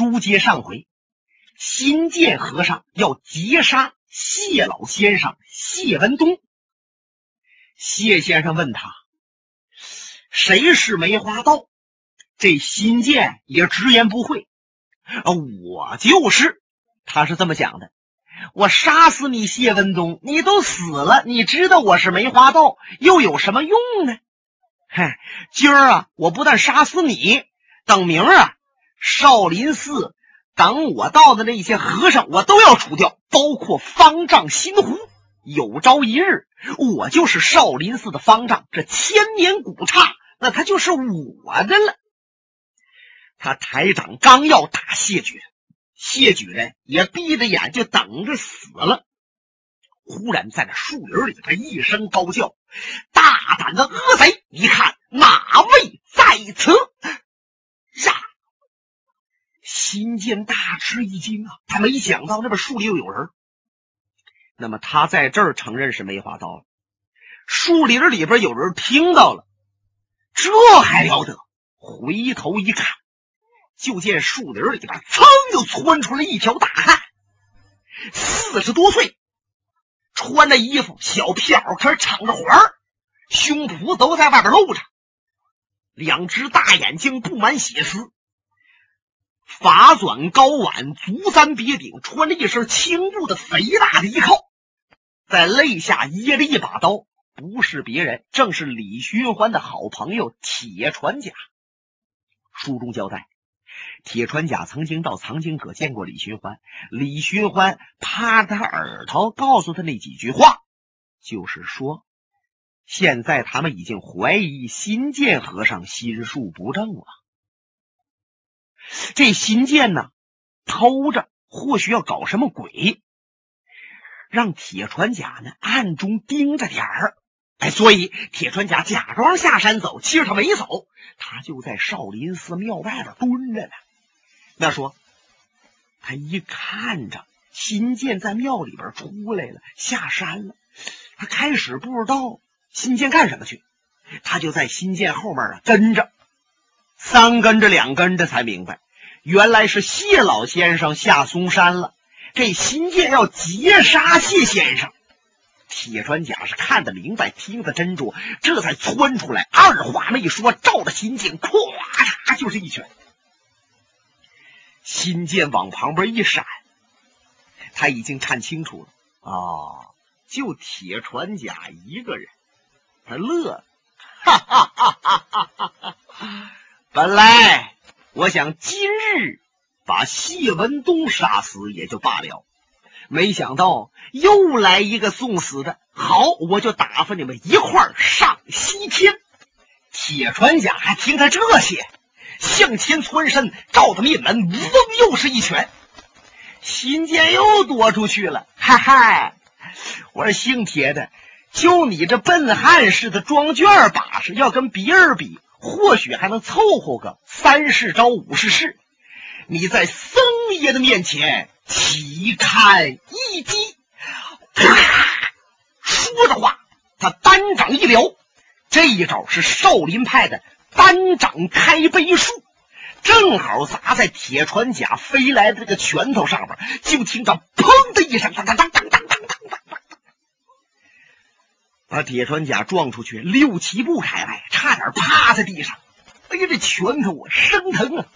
书接上回，新建和尚要劫杀谢老先生谢文东。谢先生问他：“谁是梅花道？”这新建也直言不讳：“啊我就是。”他是这么讲的：“我杀死你谢文东，你都死了，你知道我是梅花道，又有什么用呢？”嗨，今儿啊，我不但杀死你，等明儿啊，少林寺等我到的那些和尚，我都要除掉，包括方丈新湖。有朝一日，我就是少林寺的方丈，这千年古刹，那他就是我的了。他抬掌刚要打谢举，谢举人也闭着眼就等着死了。忽然在那树林里，他一声高叫：“大胆的恶贼！你看哪位在此？”呀！新建大吃一惊啊，他没想到那边树里又有人。那么他在这儿承认是梅花刀了，树林里边有人听到了，这还了得！回头一看，就见树林里边噌就窜出来一条大汉，四十多岁，穿着衣服小皮袄，可是敞着怀胸脯都在外边露着，两只大眼睛布满血丝，发卷高挽，足三别顶，穿着一身青布的肥大的衣靠。在肋下掖着一把刀，不是别人，正是李寻欢的好朋友铁传甲。书中交代，铁传甲曾经到藏经阁见过李寻欢，李寻欢趴他耳朵告诉他那几句话，就是说，现在他们已经怀疑新建和尚心术不正了。这新建呢，偷着或许要搞什么鬼。让铁船甲呢暗中盯着点儿，哎，所以铁船甲假装下山走，其实他没走，他就在少林寺庙外边蹲着呢。那说他一看着新建在庙里边出来了，下山了，他开始不知道新建干什么去，他就在新建后面啊跟着，三跟着两跟着才明白，原来是谢老先生下嵩山了。这新建要劫杀谢先生，铁船甲是看得明白，听得真着，这才窜出来，二话没说，照着新建，咵嚓就是一拳。新建往旁边一闪，他已经看清楚了啊，就铁船甲一个人，他乐了，哈哈哈哈哈哈！本来我想今日。把谢文东杀死也就罢了，没想到又来一个送死的。好，我就打发你们一块儿上西天。铁船甲还听他这些，向前窜身，照着面门，嗡，又是一拳。新剑又躲出去了。嗨嗨，我说姓铁的，就你这笨汉似的装卷把式，要跟别人比，或许还能凑合个三十招五十式。你在僧爷的面前岂堪一击？啪说着话，他单掌一撩，这一招是少林派的单掌开背术，正好砸在铁船甲飞来的这个拳头上边。就听着“砰”的一声，当当当当当当当当，把铁船甲撞出去六七步开外，差点趴在地上。哎呀，这拳头啊，生疼啊！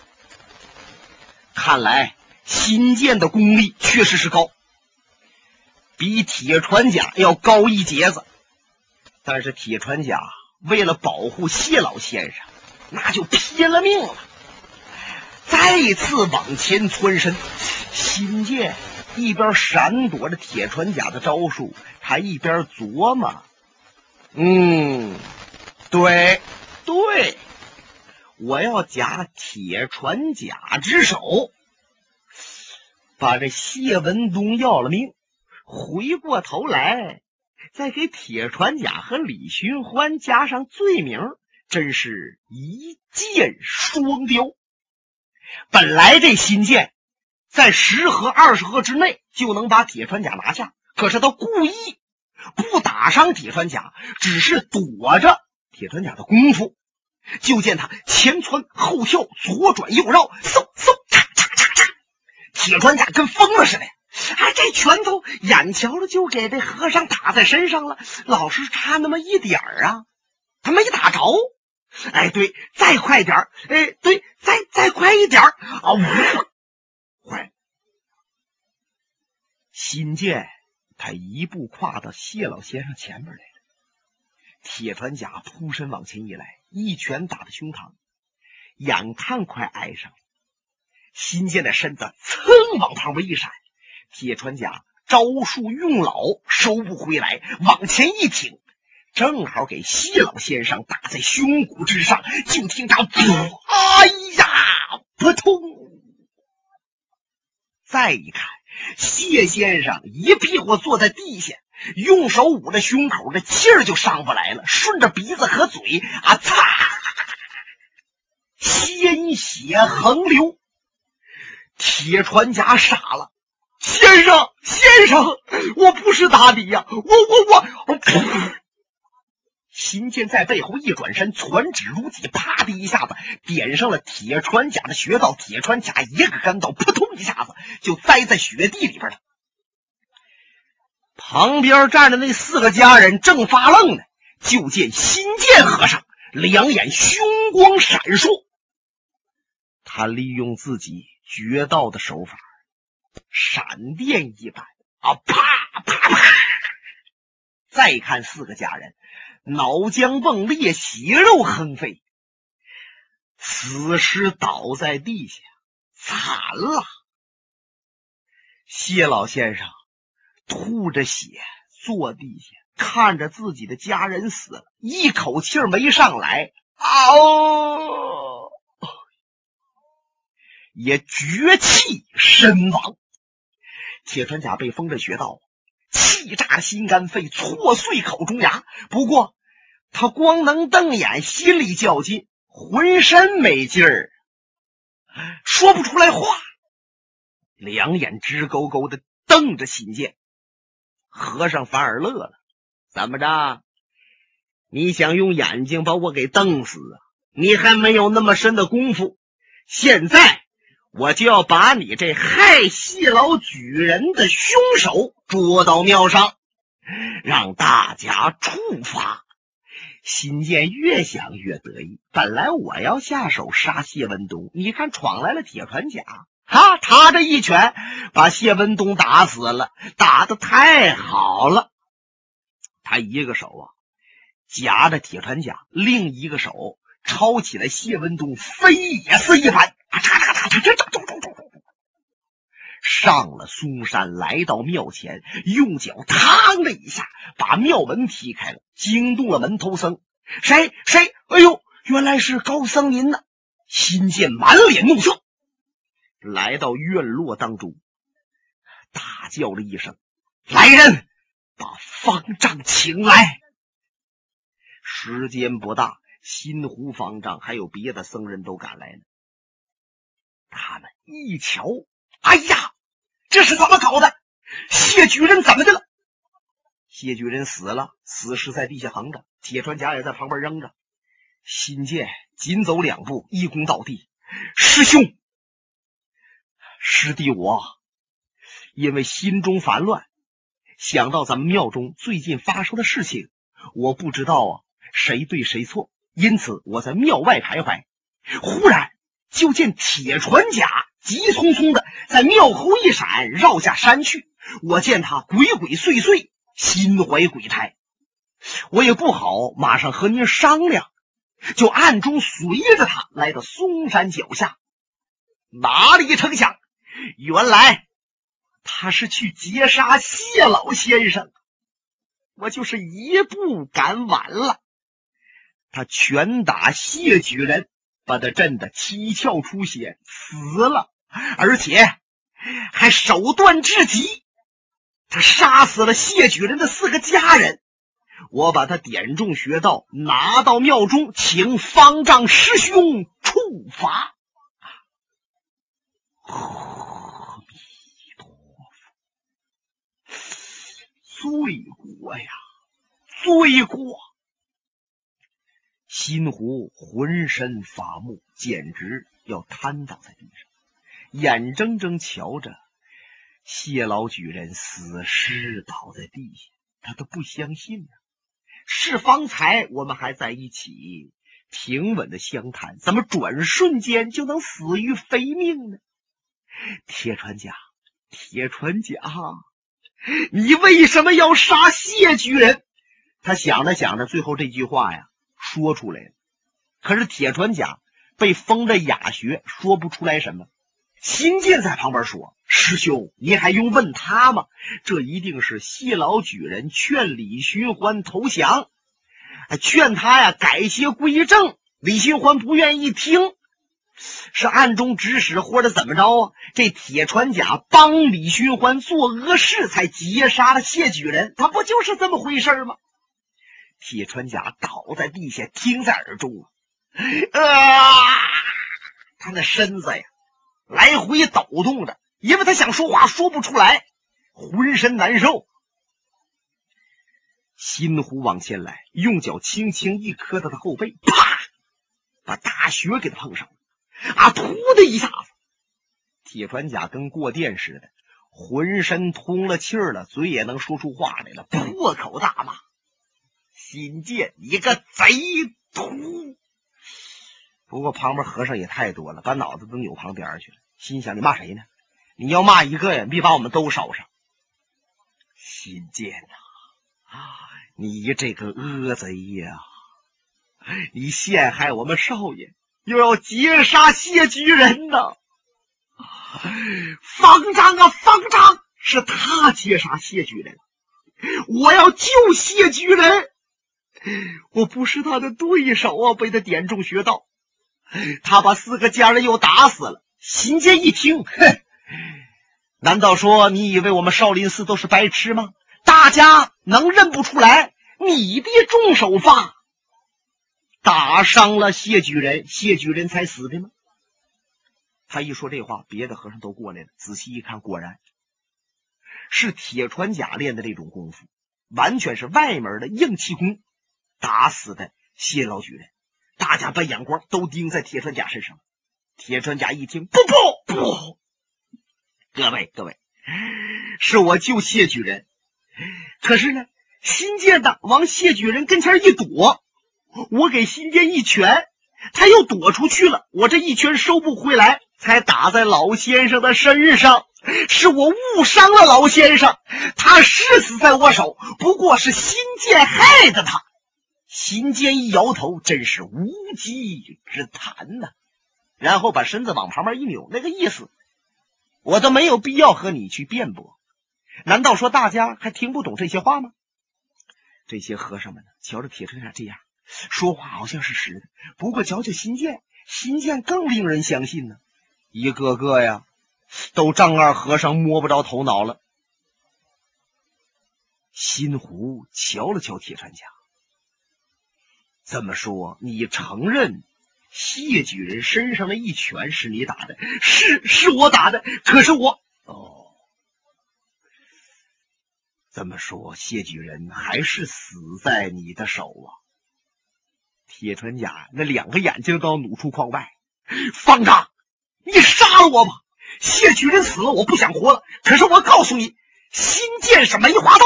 看来新建的功力确实是高，比铁船甲要高一截子。但是铁船甲为了保护谢老先生，那就拼了命了，再次往前窜身。新建一边闪躲着铁船甲的招数，还一边琢磨：“嗯，对，对。”我要假铁船甲之手，把这谢文东要了命，回过头来再给铁船甲和李寻欢加上罪名，真是一箭双雕。本来这新建在十合二十合之内就能把铁船甲拿下，可是他故意不打伤铁船甲，只是躲着铁船甲的功夫。就见他前窜后跳，左转右绕，嗖嗖，嚓嚓嚓嚓，铁船甲跟疯了似的，哎，这拳头眼瞧着就给这和尚打在身上了，老是差那么一点儿啊，他没打着。哎，对，再快点儿！哎，对，再再快一点儿！啊，呜，坏！新建他一步跨到谢老先生前面来了，铁船甲扑身往前一来，一拳打在胸膛，眼看快挨上了。新建的身子蹭往旁边一闪，铁船甲招数用老，收不回来，往前一挺。正好给谢老先生打在胸骨之上，就听他“噗”，哎呀，扑通！再一看，谢先生一屁股坐在地下，用手捂着胸口，这气儿就上不来了，顺着鼻子和嘴啊，擦，鲜血横流。铁船甲傻了，先生，先生，我不是打你呀，我我我，秦剑在背后一转身，传指如戟，啪的一下子点上了铁船甲的穴道。铁船甲一个跟头，扑通一下子就栽在雪地里边了。旁边站着那四个家人正发愣呢，就见新剑和尚两眼凶光闪烁，他利用自己绝道的手法，闪电一般啊，啪啪啪！再看四个家人。脑浆迸裂，血肉横飞，死尸倒在地下，惨了。谢老先生吐着血坐地下，看着自己的家人死了，一口气没上来，嗷，也绝气身亡。铁船甲被封着穴道。气炸心肝肺，挫碎口中牙。不过，他光能瞪眼，心里较劲，浑身没劲儿，说不出来话，两眼直勾勾的瞪着新剑。和尚反而乐了：“怎么着？你想用眼睛把我给瞪死啊？你还没有那么深的功夫。现在。”我就要把你这害谢老举人的凶手捉到庙上，让大家处罚。新建越想越得意。本来我要下手杀谢文东，你看闯来了铁船甲，哈，他这一拳把谢文东打死了，打的太好了。他一个手啊夹着铁船甲，另一个手抄起来谢文东，飞也似一般。上了嵩山，来到庙前，用脚“嘡”的一下把庙门踢开了，惊动了门头僧。谁谁？哎呦，原来是高僧您呢！新见满脸怒色，来到院落当中，大叫了一声：“来人，把方丈请来！”时间不大，新湖方丈还有别的僧人都赶来了。他们一瞧，哎呀，这是怎么搞的？谢举人怎么的了？谢举人死了，死尸在地下横着，铁船甲也在旁边扔着。新建紧走两步，一躬到地：“师兄，师弟，我因为心中烦乱，想到咱们庙中最近发生的事情，我不知道啊谁对谁错，因此我在庙外徘徊，忽然。”就见铁船甲急匆匆的在庙后一闪，绕下山去。我见他鬼鬼祟祟，心怀鬼胎，我也不好马上和您商量，就暗中随着他来到嵩山脚下。哪里成想，原来他是去劫杀谢老先生，我就是一步赶晚了。他拳打谢举人。把他震得七窍出血，死了，而且还手段至极。他杀死了谢举人的四个家人。我把他点中穴道，拿到庙中，请方丈师兄处罚。阿弥陀佛，罪过呀，罪过！新湖浑身发木，简直要瘫倒在地上。眼睁睁瞧着谢老举人死尸倒在地下，他都不相信呢。是方才我们还在一起平稳的相谈，怎么转瞬间就能死于非命呢？铁船甲，铁船甲，你为什么要杀谢举人？他想着想着，最后这句话呀说出来了。可是铁船甲被封着哑穴，说不出来什么。新建在旁边说：“师兄，你还用问他吗？这一定是谢老举人劝李寻欢投降，劝他呀改邪归正。李寻欢不愿意听。”是暗中指使，或者怎么着啊？这铁船甲帮李寻欢做恶事，才劫杀了谢举人，他不就是这么回事吗？铁船甲倒在地下，听在耳中啊！他那身子呀，来回抖动着，因为他想说话说不出来，浑身难受。新虎往前来，用脚轻轻一磕他的后背，啪，把大雪给他碰上了。啊！噗的一下子，铁船甲跟过电似的，浑身通了气儿了，嘴也能说出话来了，破口大骂：“新建，你个贼秃！”不过旁边和尚也太多了，把脑子都扭旁边去了，心想：“你骂谁呢？你要骂一个呀，别把我们都烧上。”新建呐，啊你这个恶贼呀，你陷害我们少爷！又要劫杀谢举人呐！方丈啊，方丈，是他劫杀谢举人，我要救谢举人，我不是他的对手啊！被他点中穴道，他把四个家人又打死了。新建一听，哼，难道说你以为我们少林寺都是白痴吗？大家能认不出来你的重手法？打伤了谢举人，谢举人才死的吗？他一说这话，别的和尚都过来了。仔细一看，果然是铁船甲练的这种功夫，完全是外门的硬气功打死的谢老举人。大家把眼光都盯在铁船甲身上。铁船甲一听，不不不，各位各位，是我救谢举人，可是呢，新建的往谢举人跟前一躲。我给新建一拳，他又躲出去了。我这一拳收不回来，才打在老先生的身上。是我误伤了老先生，他是死在我手，不过是新建害的他。新建一摇头，真是无稽之谈呐。然后把身子往旁边一扭，那个意思，我都没有必要和你去辩驳。难道说大家还听不懂这些话吗？这些和尚们呢，瞧着铁锤甲这样。说话好像是实的，不过瞧瞧新建，新建更令人相信呢。一个个呀，都丈二和尚摸不着头脑了。新湖瞧了瞧铁船甲，这么说，你承认谢举人身上的一拳是你打的？是，是我打的。可是我……哦，这么说，谢举人还是死在你的手啊？铁船甲那两个眼睛都要努出眶外，方丈，你杀了我吧！谢举人死了，我不想活了。可是我告诉你，新剑是梅花刀，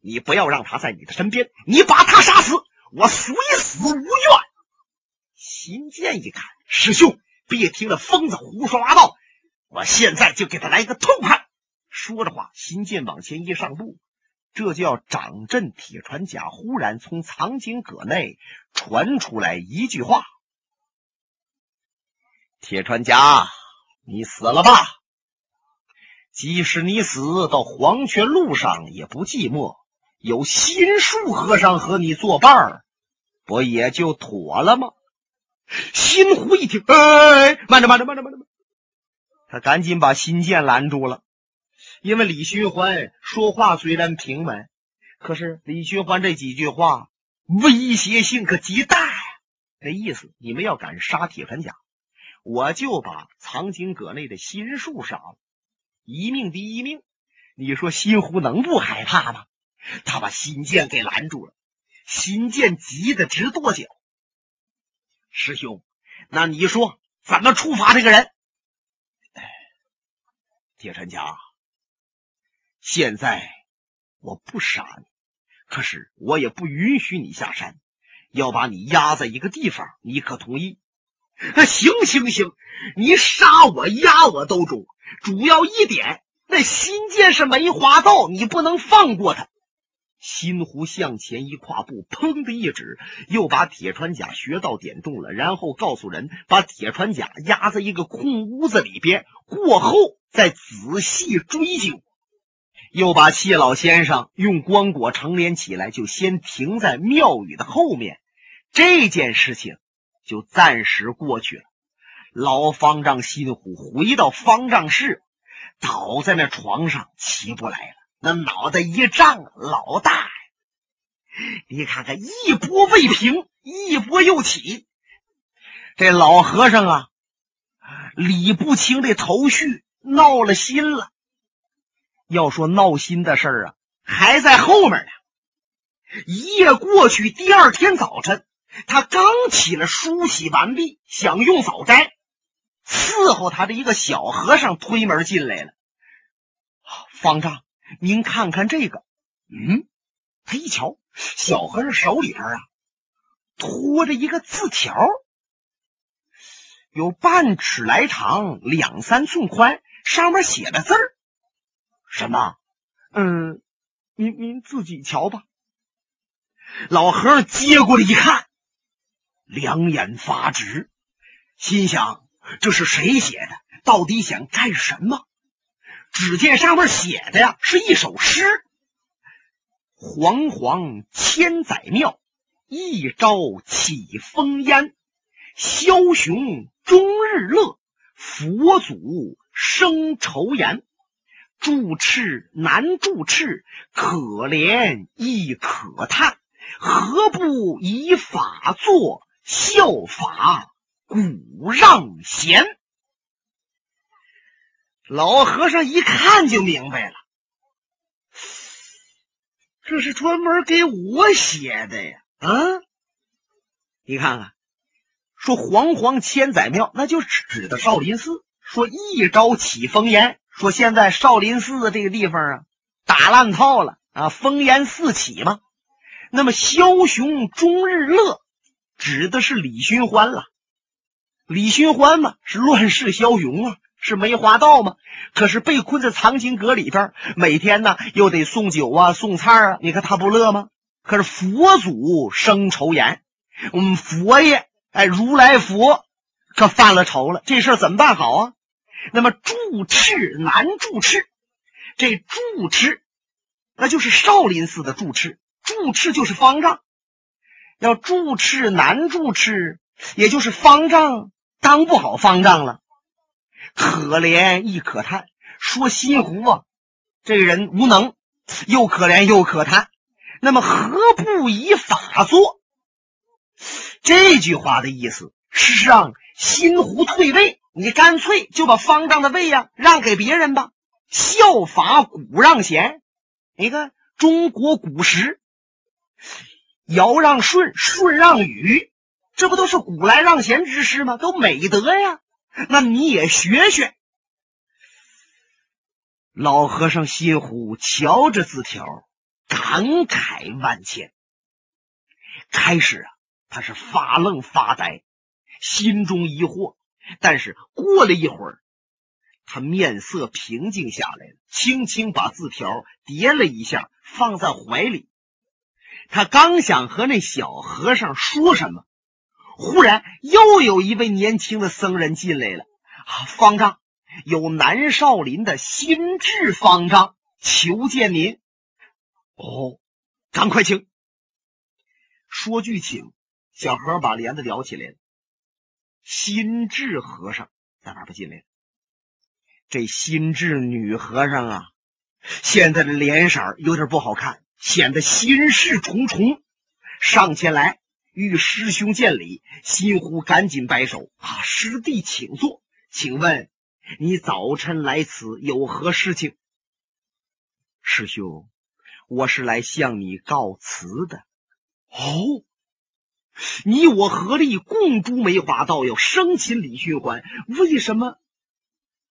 你不要让他在你的身边，你把他杀死，我虽死无怨。新剑一看，师兄，别听那疯子胡说八道，我现在就给他来一个痛快。说着话，新剑往前一上步。这就要掌阵铁船甲，忽然从藏经阁内传出来一句话：“铁船甲，你死了吧？即使你死到黄泉路上也不寂寞，有心术和尚和你作伴儿，不也就妥了吗？”心湖一听，哎，慢着，慢着，慢着，慢着，他赶紧把心剑拦住了。因为李寻欢说话虽然平稳，可是李寻欢这几句话威胁性可极大呀！那意思，你们要敢杀铁船甲，我就把藏经阁内的心术杀了，一命抵一命。你说心湖能不害怕吗？他把新剑给拦住了，新剑急得直跺脚。师兄，那你说怎么处罚这个人？哎铁山甲，现在我不杀你，可是我也不允许你下山，要把你压在一个地方，你可同意？那行行行，你杀我压我都中，主要一点，那新剑是梅花道，你不能放过他。新湖向前一跨步，砰的一指，又把铁穿甲穴道点中了，然后告诉人把铁穿甲压在一个空屋子里边，过后再仔细追究。又把谢老先生用棺椁成连起来，就先停在庙宇的后面。这件事情。就暂时过去了。老方丈新虎回到方丈室，倒在那床上起不来了，那脑袋一胀，老大呀！你看看，一波未平，一波又起。这老和尚啊，理不清这头绪，闹了心了。要说闹心的事儿啊，还在后面呢。一夜过去，第二天早晨。他刚起了梳洗完毕，想用早斋，伺候他的一个小和尚推门进来了。方丈，您看看这个。嗯，他一瞧，小和尚手里边啊，托着一个字条，有半尺来长，两三寸宽，上面写的字儿。什么？嗯，您您自己瞧吧。老和尚接过来一看。两眼发直，心想：这是谁写的？到底想干什么？只见上面写的呀，是一首诗：“煌煌千载庙，一朝起风烟。枭雄终日乐，佛祖生愁颜。住持难住持，可怜亦可叹。何不以法作？”效法古让贤，老和尚一看就明白了，这是专门给我写的呀！啊，你看看，说煌煌千载庙，那就指的少林寺。说一朝起风烟，说现在少林寺这个地方啊，打烂套了啊，烽烟四起嘛。那么枭雄终日乐。指的是李寻欢了，李寻欢嘛是乱世枭雄啊，是梅花道吗。可是被困在藏经阁里边，每天呢又得送酒啊、送菜啊，你看他不乐吗？可是佛祖生仇言，我们佛爷哎，如来佛可犯了愁了，这事儿怎么办好啊？那么住持难住持，这住持那就是少林寺的住持，住持就是方丈。要住持难住持，也就是方丈当不好方丈了，可怜亦可叹。说心湖啊，这个人无能，又可怜又可叹。那么何不以法作？这句话的意思是让心湖退位，你干脆就把方丈的位呀让给别人吧，效法古让贤。你看中国古时。尧让舜，舜让禹，这不都是古来让贤之师吗？都美德呀！那你也学学。老和尚心湖瞧着字条，感慨万千。开始啊，他是发愣发呆，心中疑惑。但是过了一会儿，他面色平静下来了，轻轻把字条叠了一下，放在怀里。他刚想和那小和尚说什么，忽然又有一位年轻的僧人进来了。啊，方丈，有南少林的心智方丈求见您。哦，赶快请。说句请，小和尚把帘子撩起来了。心智和尚在哪不进来了？这心智女和尚啊，现在的脸色有点不好看。显得心事重重，上前来与师兄见礼。心湖赶紧摆手：“啊，师弟请坐，请问你早晨来此有何事情？”师兄，我是来向你告辞的。哦，你我合力共诛梅花道，要生擒李寻欢，为什么？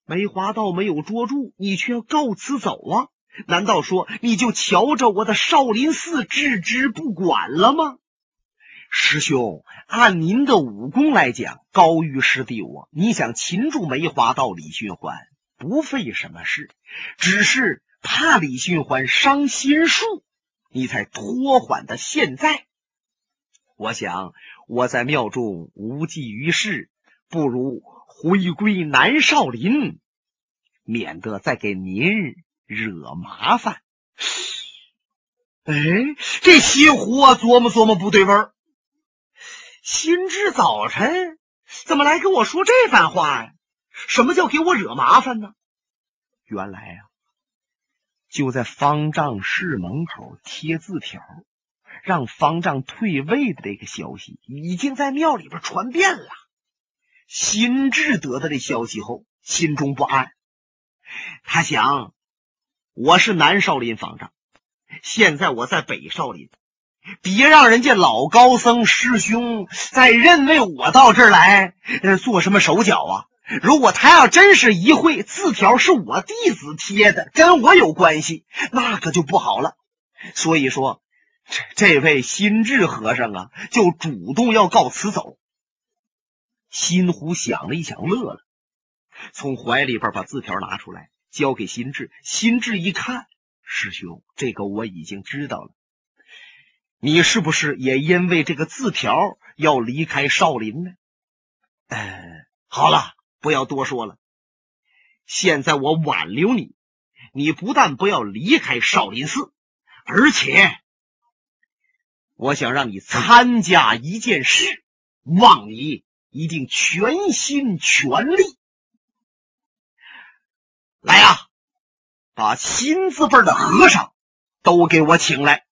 梅花道没有捉住，你却要告辞走啊？难道说你就瞧着我的少林寺置之不管了吗？师兄，按您的武功来讲，高于师弟我。你想擒住梅花道李寻欢，不费什么事，只是怕李寻欢伤心术，你才拖缓到现在。我想我在庙中无济于事，不如回归南少林，免得再给您惹麻烦。哎，这西湖啊，琢磨琢磨不对味儿。心智早晨怎么来跟我说这番话呀？什么叫给我惹麻烦呢？原来啊，就在方丈室门口贴字条，让方丈退位的这个消息，已经在庙里边传遍了。心智得到这消息后，心中不安。他想，我是南少林方丈，现在我在北少林。别让人家老高僧师兄再认为我到这儿来做什么手脚啊！如果他要真是一会字条是我弟子贴的，跟我有关系，那可就不好了。所以说，这这位心智和尚啊，就主动要告辞走。心湖想了一想，乐了，从怀里边把字条拿出来，交给心智。心智一看，师兄，这个我已经知道了。你是不是也因为这个字条要离开少林呢？呃，好了，不要多说了。现在我挽留你，你不但不要离开少林寺，而且我想让你参加一件事，望你一定全心全力。来呀，把新字辈的和尚都给我请来。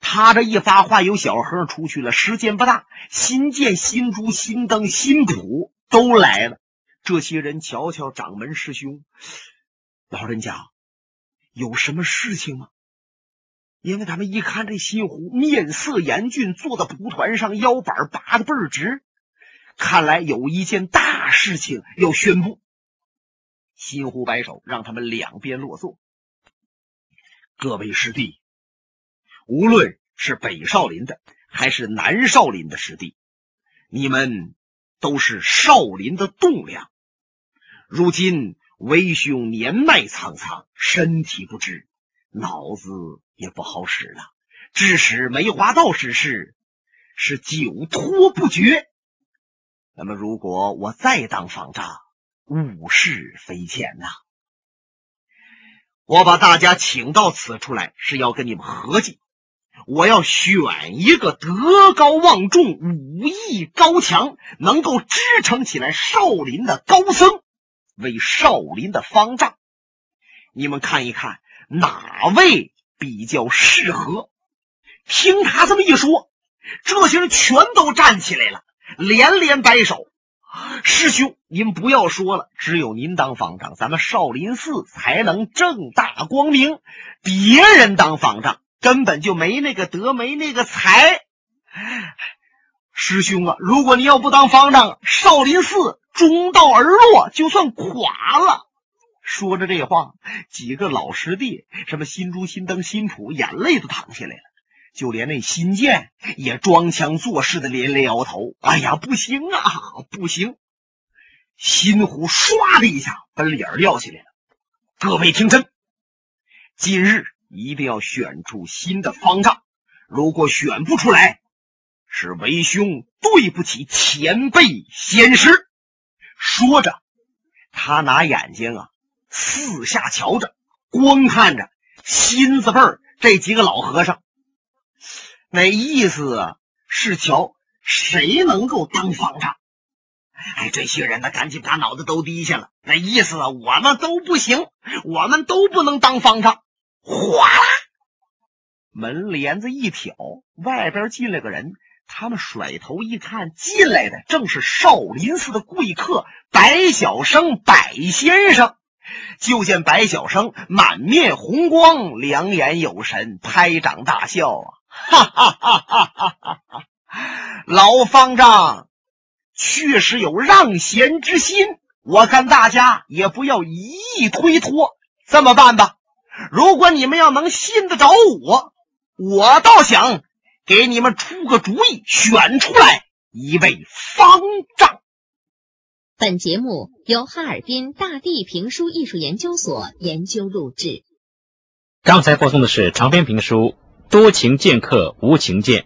他这一发话，有小和尚出去了。时间不大，新剑、新珠、新灯、新谱都来了。这些人瞧瞧掌门师兄，老人家有什么事情吗？因为他们一看这新湖面色严峻，坐在蒲团上，腰板拔的倍儿直，看来有一件大事情要宣布。新湖摆手，让他们两边落座。各位师弟。无论是北少林的还是南少林的师弟，你们都是少林的栋梁。如今为兄年迈苍苍，身体不支，脑子也不好使了，致使梅花道之事是久拖不决。那么，如果我再当方丈，物是非浅呐。我把大家请到此处来，是要跟你们合计。我要选一个德高望重、武艺高强、能够支撑起来少林的高僧，为少林的方丈。你们看一看哪位比较适合？听他这么一说，这些人全都站起来了，连连摆手。师兄，您不要说了，只有您当方丈，咱们少林寺才能正大光明。别人当方丈。根本就没那个德，没那个才。师兄啊，如果你要不当方丈，少林寺中道而落，就算垮了。说着这话，几个老师弟，什么新珠、新灯、新谱，眼泪都淌下来了。就连那新剑也装腔作势的连连摇头：“哎呀，不行啊，不行！”新虎唰的一下把脸撂下来了。各位听真，今日。一定要选出新的方丈，如果选不出来，是为兄对不起前辈先师。说着，他拿眼睛啊四下瞧着，光看着新字辈这几个老和尚，那意思啊是瞧谁能够当方丈。哎，这些人呢，赶紧把脑子都低下了。那意思啊，我们都不行，我们都不能当方丈。哗啦，门帘子一挑，外边进来个人。他们甩头一看，进来的正是少林寺的贵客白小生，白先生。就见白小生满面红光，两眼有神，拍掌大笑啊！哈哈哈哈哈哈！老方丈确实有让贤之心，我看大家也不要一意推脱。这么办吧，如果你们要能信得着我，我倒想给你们出个主意，选出来一位方丈。本节目由哈尔滨大地评书艺术研究所研究录制。刚才播送的是长篇评书《多情剑客无情剑》。